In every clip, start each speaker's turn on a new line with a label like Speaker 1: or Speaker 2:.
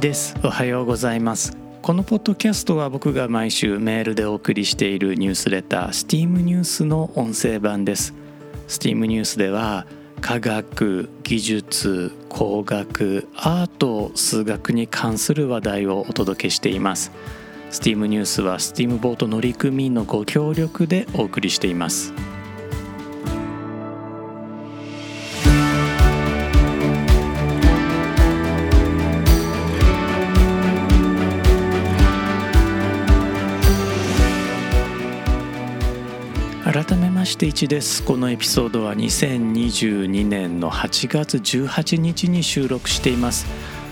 Speaker 1: です。おはようございます。このポッドキャストは僕が毎週メールでお送りしているニュースレター STEAM ニュースの音声版です。STEAM ニュースでは科学技術工学アート数学に関する話題をお届けしています。STEAM ニュースは STEAM ボート乗組員のご協力でお送りしています。まして1です。このエピソードは2022年の8月18日に収録しています。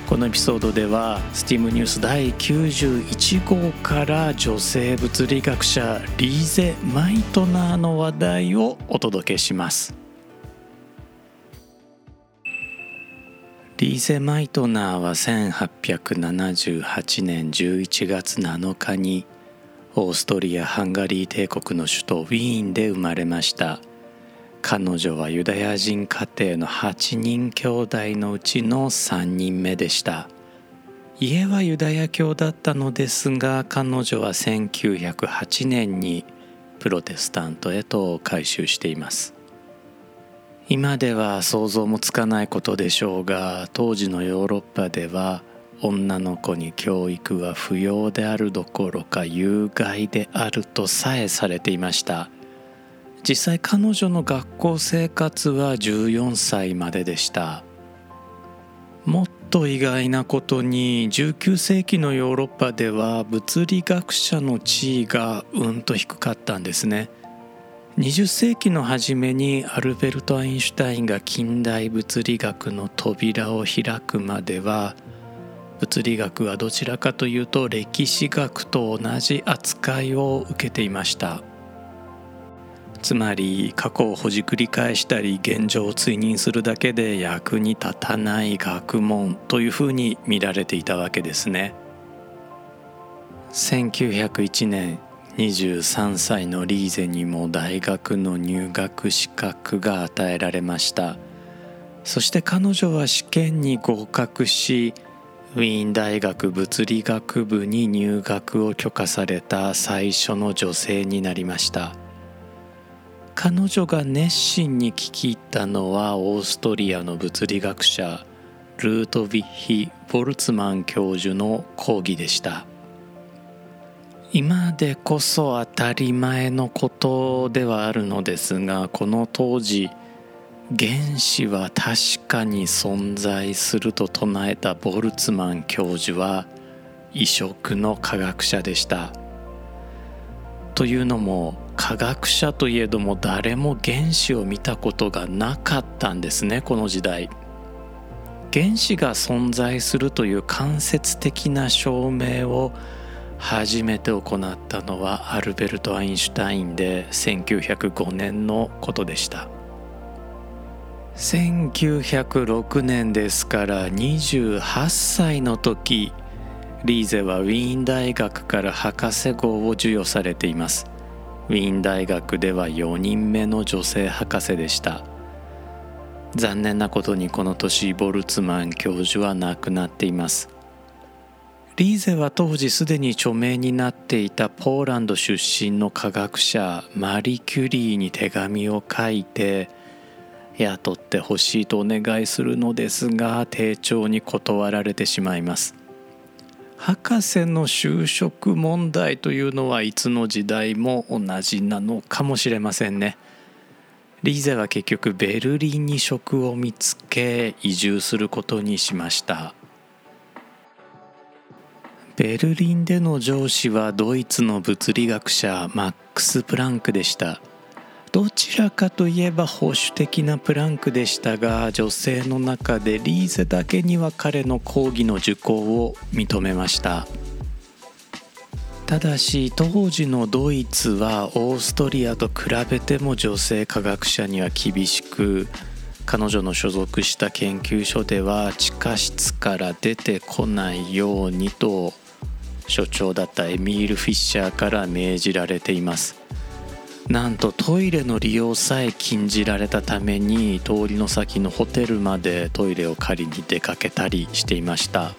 Speaker 1: このエピソードでは STEAM ニュース第91号から女性物理学者リーゼ・マイトナーの話題をお届けします。リーゼ・マイトナーは1878年11月7日にオーストリア・ハンガリー帝国の首都ウィーンで生まれました。彼女はユダヤ人家庭の8人兄弟のうちの3人目でした。家はユダヤ教だったのですが彼女は1908年にプロテスタントへと改宗しています。今では想像もつかないことでしょうが当時のヨーロッパでは女の子に教育は不要であるどころか有害であるとさえされていました。実際彼女の学校生活は14歳まででした。もっと意外なことに19世紀のヨーロッパでは物理学者の地位がうんと低かったんですね。20世紀の初めにアルベルト・アインシュタインが近代物理学の扉を開くまでは物理学はどちらかというと歴史学と同じ扱いを受けていました。つまり過去をほじくり返したり現状を追認するだけで役に立たない学問というふうに見られていたわけですね。1901年23歳のリーゼにも大学の入学資格が与えられました。そして彼女は試験に合格しウィーン大学物理学部に入学を許可された最初の女性になりました。彼女が熱心に聞き入ったのはオーストリアの物理学者ルートヴィッヒ・ボルツマン教授の講義でした。今でこそ当たり前のことではあるのですがこの当時原子は確かに存在すると唱えたボルツマン教授は異色の科学者でした。というのも科学者といえども誰も原子を見たことがなかったんですねこの時代。原子が存在するという間接的な証明を初めて行ったのはアルベルト・アインシュタインで1905年のことでした。1906年ですから28歳の時リーゼはウィーン大学から博士号を授与されています。ウィーン大学では4人目の女性博士でした。残念なことにこの年ボルツマン教授は亡くなっています。リーゼは当時すでに著名になっていたポーランド出身の科学者マリ・キュリーに手紙を書いて雇ってほしいとお願いするのですが丁重に断られてしまいます。博士の就職問題というのはいつの時代も同じなのかもしれませんね。リーゼは結局ベルリンに職を見つけ移住することにしました。ベルリンでの上司はドイツの物理学者マックス・プランクでした。どちらかといえば保守的なプランクでしたが女性の中でリーゼだけには彼の講義の受講を認めました。ただし当時のドイツはオーストリアと比べても女性科学者には厳しく彼女の所属した研究所では地下室から出てこないようにと所長だったエミール・フィッシャーから命じられています。なんとトイレの利用さえ禁じられたために通りの先のホテルまでトイレを借りに出かけたりしていました。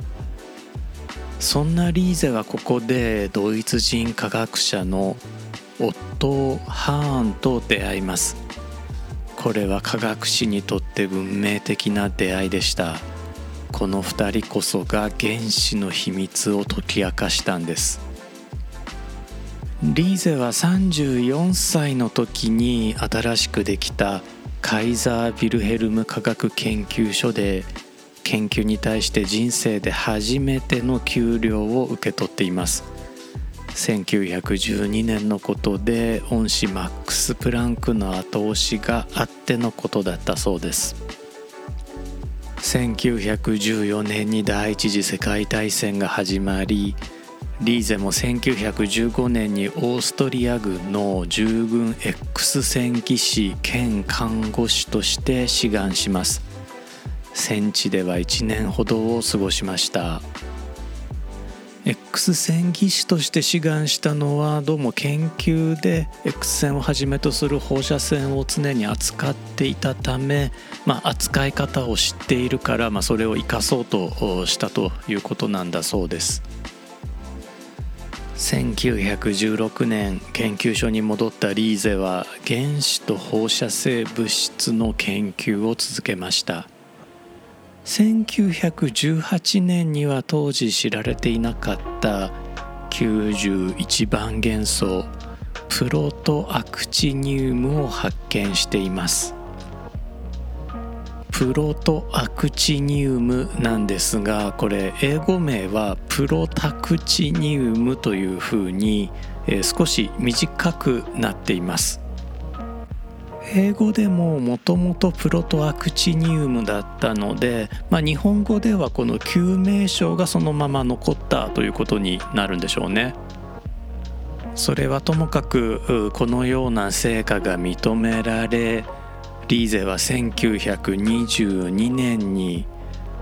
Speaker 1: そんなリーゼはここでドイツ人科学者のオットー・ハーンと出会います。これは科学史にとって運命的な出会いでした。この2人こそが原子の秘密を解き明かしたんです。リーゼは34歳の時に新しくできたカイザー・ビルヘルム科学研究所で研究に対して人生で初めての給料を受け取っています。1912年のことで恩師マックス・プランクの後押しがあってのことだったそうです。1914年に第一次世界大戦が始まりリーゼも1915年にオーストリア軍の従軍 X 戦技師兼看護師として志願します。戦地では1年ほどを過ごしました。X 線技師として志願したのはどうも研究で X 線をはじめとする放射線を常に扱っていたため、まあ、扱い方を知っているから、まあ、それを生かそうとしたということなんだそうです。1916年研究所に戻ったリーゼは原子と放射性物質の研究を続けました。1918年には当時知られていなかった91番元素プロトアクチニウムを発見しています。プロトアクチニウムなんですがこれ英語名はプロタクチニウムというふうに、え少し短くなっています英語でももともとプロトアクチニウムだったので、まあ、日本語ではこの救命称がそのまま残ったということになるんでしょうね。それはともかくこのような成果が認められリーゼは1922年に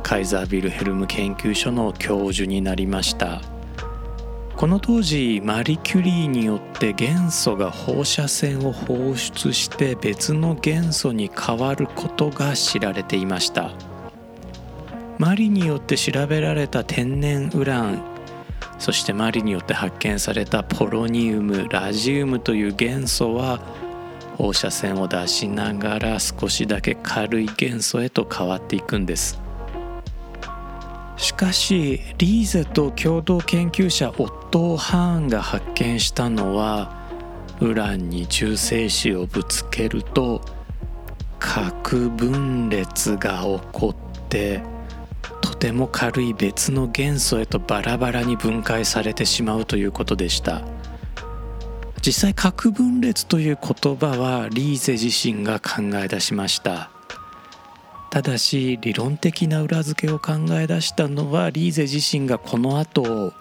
Speaker 1: カイザービルヘルム研究所の教授になりました。この当時マリ・キュリーによって元素が放射線を放出して別の元素に変わることが知られていましたマリによって調べられた天然ウランそしてマリによって発見されたポロニウムラジウムという元素は放射線を出しながら少しだけ軽い元素へと変わっていくんです。しかしリーゼと共同研究者オットー・ハーンが発見したのはウランに中性子をぶつけると核分裂が起こってとても軽い別の元素へとバラバラに分解されてしまうということでした。実際核分裂という言葉はリーゼ自身が考え出しました。ただし理論的な裏付けを考え出したのはリーゼ自身がこの後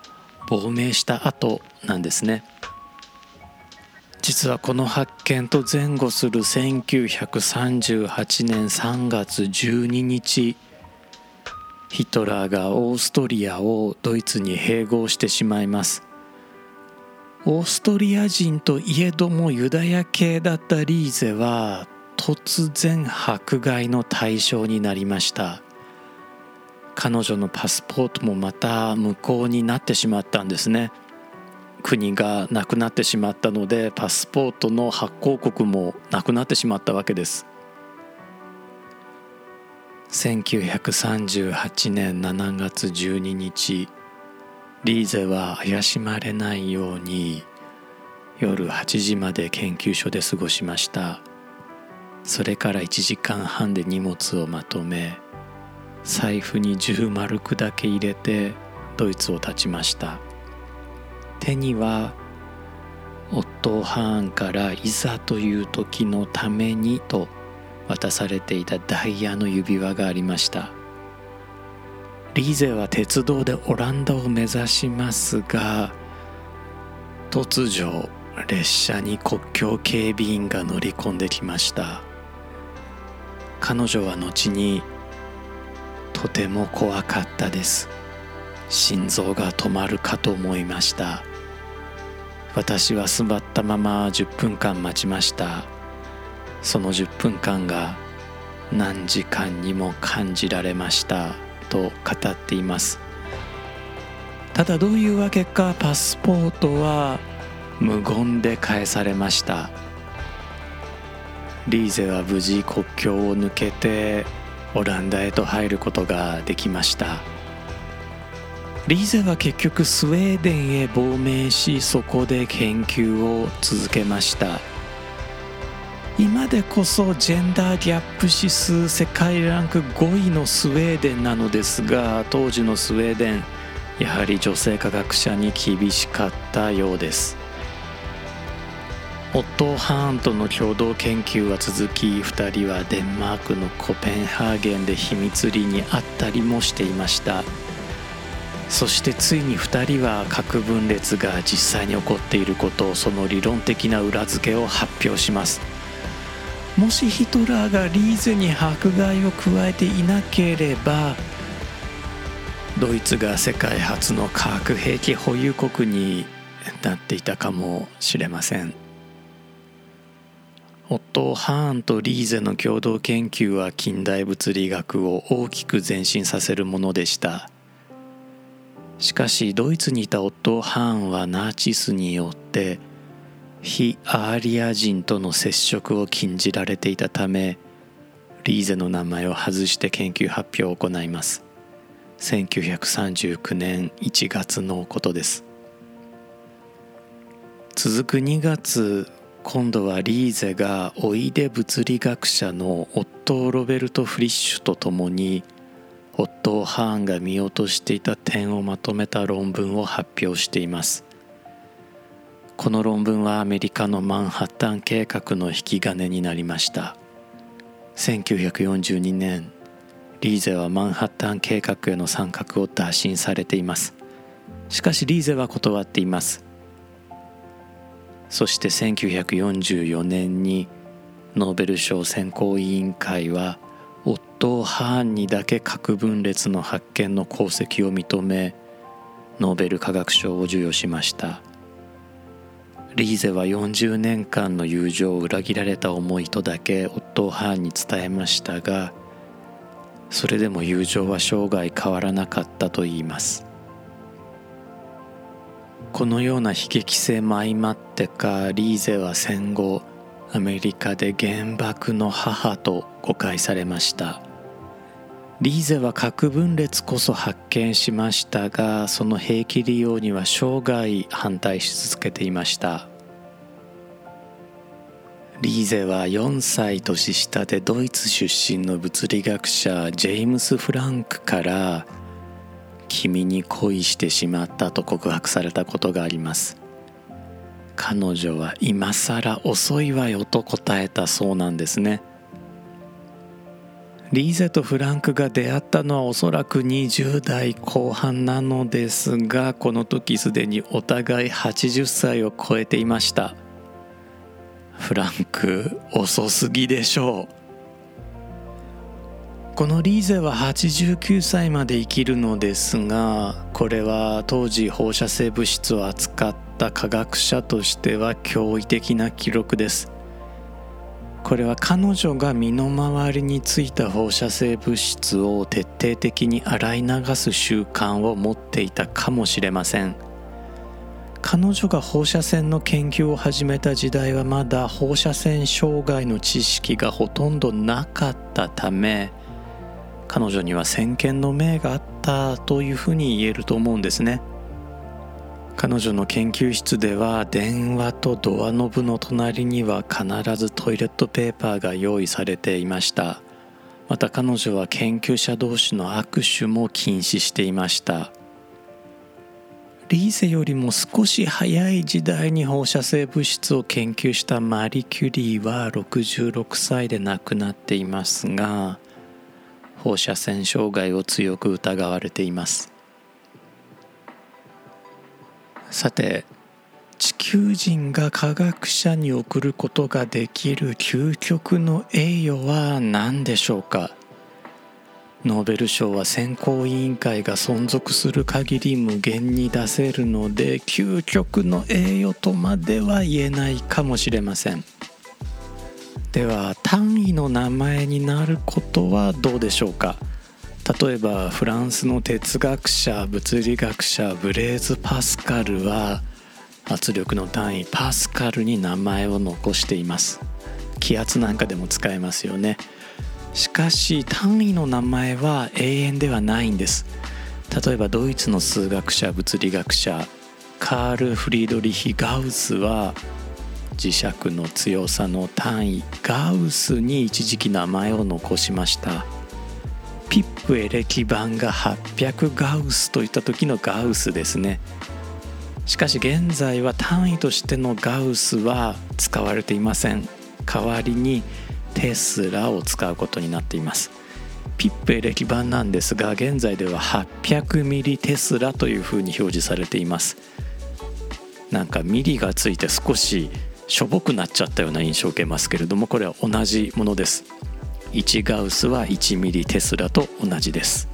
Speaker 1: 亡命した後なんですね。実はこの発見と前後する1938年3月12日ヒトラーがオーストリアをドイツに併合してしまいます。オーストリア人といえどもユダヤ系だったリーゼは突然迫害の対象になりました。彼女のパスポートもまた無効になってしまったんですね。国がなくなってしまったのでパスポートの発行国もなくなってしまったわけです。1938年7月12日リーゼは怪しまれないように夜8時まで研究所で過ごしました。それから1時間半で荷物をまとめ財布に10マルクだけ入れてドイツを立ちました。手にはオットー・ハーンからいざという時のためにと渡されていたダイヤの指輪がありました。リーゼは鉄道でオランダを目指しますが突如列車に国境警備員が乗り込んできました。彼女は後にとても怖かったです。心臓が止まるかと思いました。私は座ったまま10分間待ちました。その10分間が何時間にも感じられました。と語っています。ただどういうわけかパスポートは無言で返されました。リーゼは無事国境を抜けてオランダへと入ることができました。リーゼは結局スウェーデンへ亡命しそこで研究を続けました。今でこそジェンダーギャップ指数世界ランク5位のスウェーデンなのですが当時のスウェーデンやはり女性科学者に厳しかったようです。オットー・ハーンとの共同研究は続き2人はデンマークのコペンハーゲンで秘密裏に会ったりもしていました。そしてついに2人は核分裂が実際に起こっていることをその理論的な裏付けを発表します。もしヒトラーがリーゼに迫害を加えていなければドイツが世界初の化学兵器保有国になっていたかもしれません。オットー・ハーンとリーゼの共同研究は近代物理学を大きく前進させるものでした。しかしドイツにいたオットー・ハーンはナチスによって非アーリア人との接触を禁じられていたためリーゼの名前を外して研究発表を行います。1939年1月のことです。続く2月今度はリーゼがおいで物理学者のオットー・ロベルト・フリッシュと共にオットー・ハーンが見落としていた点をまとめた論文を発表しています。この論文はアメリカのマンハッタン計画の引き金になりました。1942年リーゼはマンハッタン計画への参画を打診されています。しかしリーゼは断っています。そして1944年にノーベル賞選考委員会はオットー・ハーンにだけ核分裂の発見の功績を認めノーベル化学賞を授与しました。リーゼは40年間の友情を裏切られた思いとだけオットー・ハーンに伝えましたがそれでも友情は生涯変わらなかったといいます。このような悲劇性も相まってかリーゼは戦後アメリカで原爆の母と誤解されました。リーゼは核分裂こそ発見しましたがその兵器利用には生涯反対し続けていました。リーゼは4歳年下でドイツ出身の物理学者ジェームス・フランクから君に恋してしまったと告白されたことがあります。彼女は今更遅いわよと答えたそうなんですね。リーゼとフランクが出会ったのはおそらく20代後半なのですがこの時すでにお互い80歳を超えていました。フランク遅すぎでしょう。このリーゼは89歳まで生きるのですがこれは当時放射性物質を扱った科学者としては驚異的な記録です。これは彼女が身の回りについた放射性物質を徹底的に洗い流す習慣を持っていたかもしれません。彼女が放射線の研究を始めた時代はまだ放射線障害の知識がほとんどなかったため彼女には先見の明があったというふうに言えると思うんですね。彼女の研究室では電話とドアノブの隣には必ずトイレットペーパーが用意されていました。また彼女は研究者同士の握手も禁止していました。リーゼよりも少し早い時代に放射性物質を研究したマリ・キュリーは66歳で亡くなっていますが放射線障害を強く疑われています。さて地球人が科学者に送ることができる究極の栄誉は何でしょうか？ノーベル賞は選考委員会が存続する限り無限に出せるので究極の栄誉とまでは言えないかもしれません。では単位の名前になることはどうでしょうか？例えばフランスの哲学者物理学者ブレーズ・パスカルは圧力の単位パスカルに名前を残しています。気圧なんかでも使えますよね。しかし単位の名前は永遠ではないんです。例えばドイツの数学者物理学者カール・フリードリヒ・ガウスは磁石の強さの単位ガウスに一時期名前を残しました。ピップエレキ板が800ガウスといった時のガウスですね。しかし現在は単位としてのガウスは使われていません。代わりにテスラを使うことになっています。ピップエレキ板なんですが現在では800ミリテスラというふうに表示されています。なんかミリがついて少ししょぼくなっちゃったような印象を受けますけれどもこれは同じものです。1ガウスは1ミリテスラと同じです。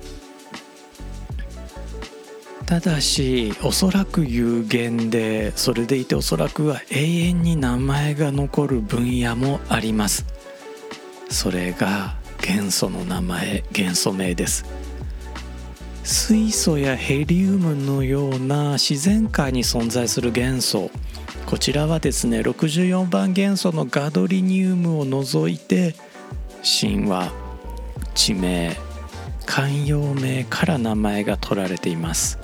Speaker 1: ただしおそらく有限でそれでいておそらくは永遠に名前が残る分野もあります。それが元素の名前元素名です。水素やヘリウムのような自然界に存在する元素。こちらはですね64番元素のガドリニウムを除いて神話地名慣用名から名前が取られています。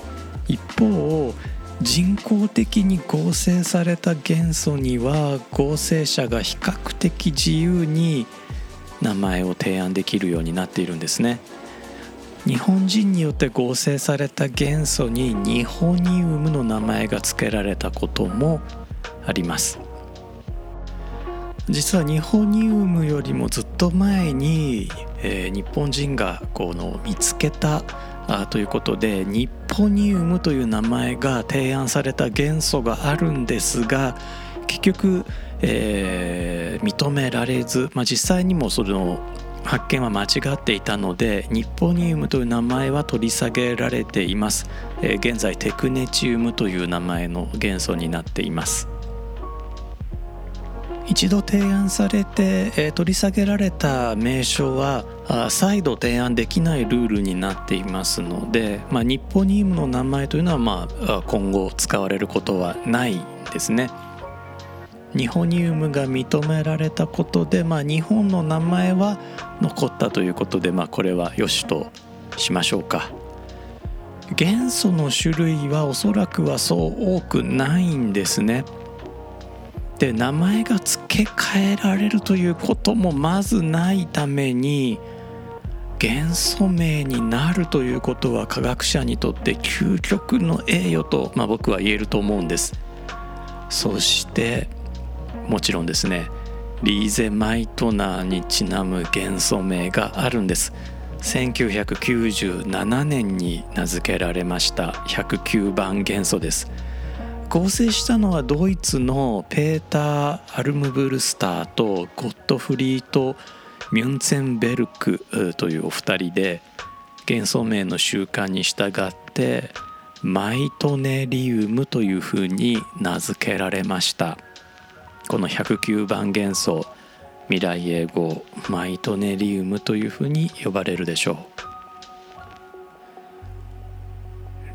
Speaker 1: 一方人工的に合成された元素には合成者が比較的自由に名前を提案できるようになっているんですね。日本人によって合成された元素にニホニウムの名前が付けられたこともあります。実はニホニウムよりもずっと前に、えー、日本人がこの見つけたあということでニッポニウムという名前が提案された元素があるんですが結局、えー、認められず、まあ、実際にもその発見は間違っていたのでニポニウムという名前は取り下げられています、えー、現在テクネチウムという名前の元素になっています。一度提案されて、えー、取り下げられた名称は再度提案できないルールになっていますので、まあ、ニッポニウムの名前というのは、まあ、今後使われることはないですね。ニホニウムが認められたことで、まあ、日本の名前は残ったということで、まあ、これはよしとしましょうか。元素の種類はおそらくはそう多くないんですね。で名前が付け替えられるということもまずないために元素名になるということは科学者にとって究極の栄誉と、まあ、僕は言えると思うんです。そしてもちろんですねリーゼ・マイトナーにちなむ元素名があるんです。1997年に名付けられました109番元素です。合成したのはドイツのペーター・アルムブルスターとゴットフリート・ミュンツェンベルクというお二人で元素名の習慣に従ってマイトネリウムというふうに名付けられました。この109番元素未来英語マイトネリウムというふうに呼ばれるでしょう。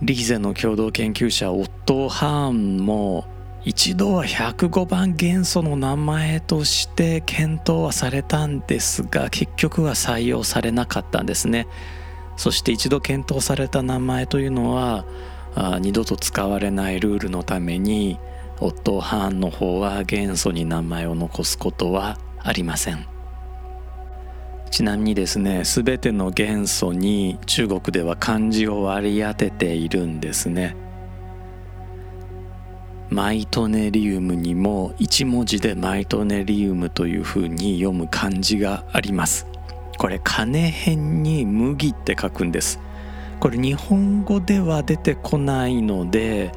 Speaker 1: リーゼの共同研究者オットー・ハーンも一度は105番元素の名前として検討はされたんですが結局は採用されなかったんですね。そして一度検討された名前というのはあ二度と使われないルールのためにオットー・ハーンの方は元素に名前を残すことはありません。ちなみにですね全ての元素に中国では漢字を割り当てているんですね。マイトネリウムにも1文字でマイトネリウムというふうに読む漢字があります。これ金辺に麦って書くんです。これ日本語では出てこないので、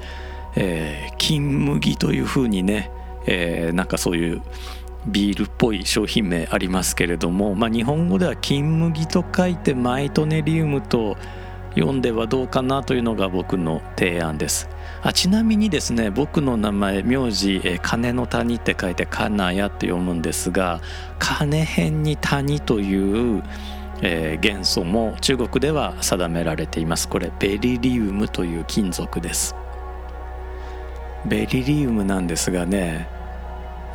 Speaker 1: えー、金麦というふうにね、えー、なんかそういうビールっぽい商品名ありますけれども、まあ、日本語では金麦と書いてマイトネリウムと読んではどうかなというのが僕の提案です。あちなみにですね僕の名前名字「金の谷」って書いて「金谷」って読むんですが金辺に谷という、えー、元素も中国では定められています。これベリリウムという金属です。ベリリウムなんですがね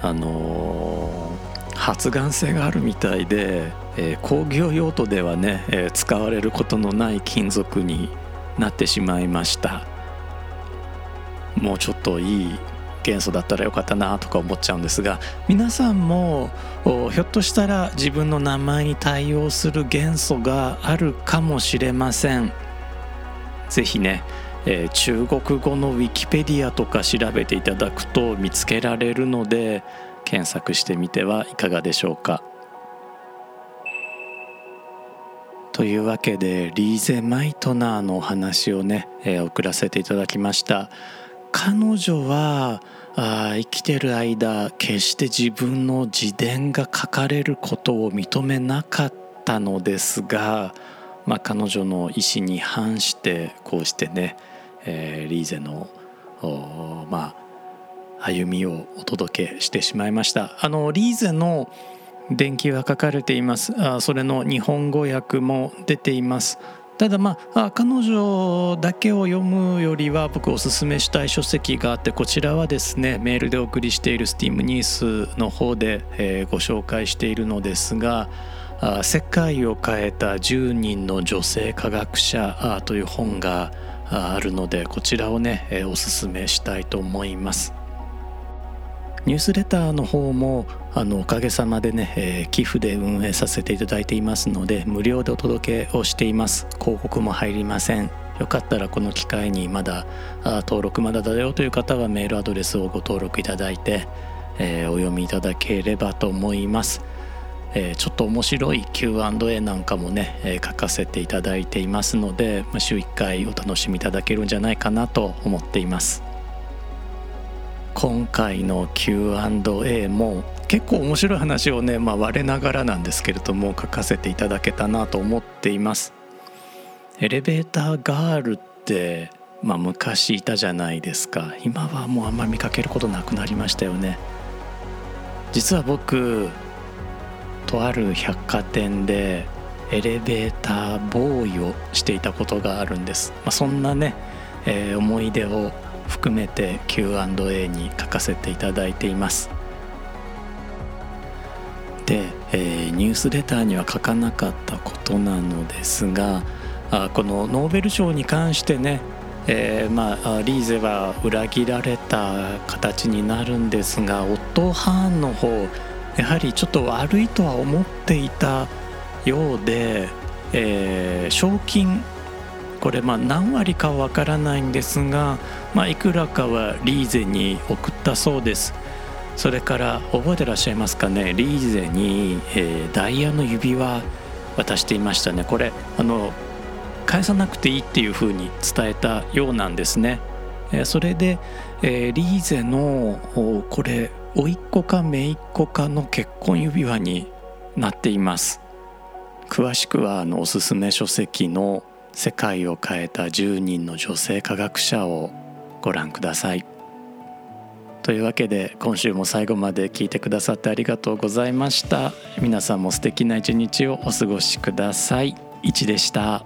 Speaker 1: あのー、発がん性があるみたいで、えー、工業用途ではね、えー、使われることのない金属になってしまいました。もうちょっといい元素だったらよかったなとか思っちゃうんですが皆さんもひょっとしたら自分の名前に対応する元素があるかもしれません。是非ね、えー、中国語のウィキペディアとか調べていただくと見つけられるので検索してみてはいかがでしょうか。というわけでリーゼ・マイトナーのお話をね、えー、送らせていただきました。彼女はあ生きてる間決して自分の自伝が書かれることを認めなかったのですが、まあ、彼女の意思に反してこうしてね、えー、リーゼのまあ歩みをお届けしてしまいました。あのリーゼの伝記は書かれています。あそれの日本語訳も出ています。ただまあ彼女だけを読むよりは僕おすすめしたい書籍があってこちらはですねメールでお送りしているスティームニースの方で、えー、ご紹介しているのですが「世界を変えた10人の女性科学者」という本があるのでこちらをね、え、おすすめしたいと思います。ニュースレターの方もあのおかげさまでね、えー、寄付で運営させていただいていますので無料でお届けをしています。広告も入りません。よかったらこの機会にまだあ登録まだだよという方はメールアドレスをご登録いただいて、えー、お読みいただければと思います、えー、ちょっと面白い Q&A なんかもね、え書かせていただいていますので、まあ、週1回お楽しみいただけるんじゃないかなと思っています。今回の Q&A も結構面白い話をね、まあ、我ながらなんですけれども書かせていただけたなと思っています。エレベーターガールって、まあ、昔いたじゃないですか。今はもうあんまり見かけることなくなりましたよね。実は僕とある百貨店でエレベーターボーイをしていたことがあるんです、まあ、そんなね、えー、思い出を含めて Q&A に書かせていただいています。で、えー、ニュースレターには書かなかったことなのですがあこのノーベル賞に関してねえー、まあ、リーゼは裏切られた形になるんですがオットー・ハーンの方やはりちょっと悪いとは思っていたようで、えー、賞金これまあ何割かわからないんですが、まあ、いくらかはリーゼに送ったそうです。それから覚えてらっしゃいますかね？リーゼに、えー、ダイヤの指輪渡していましたね。これあの返さなくていいっていうふうに伝えたようなんですね、えー、それで、えー、リーゼのこれ甥っ子か姪っ子かの結婚指輪になっています。詳しくはあのおすすめ書籍の「世界を変えた10人の女性科学者」をご覧ください。というわけで今週も最後まで聞いてくださってありがとうございました。皆さんも素敵な一日をお過ごしください。いでした。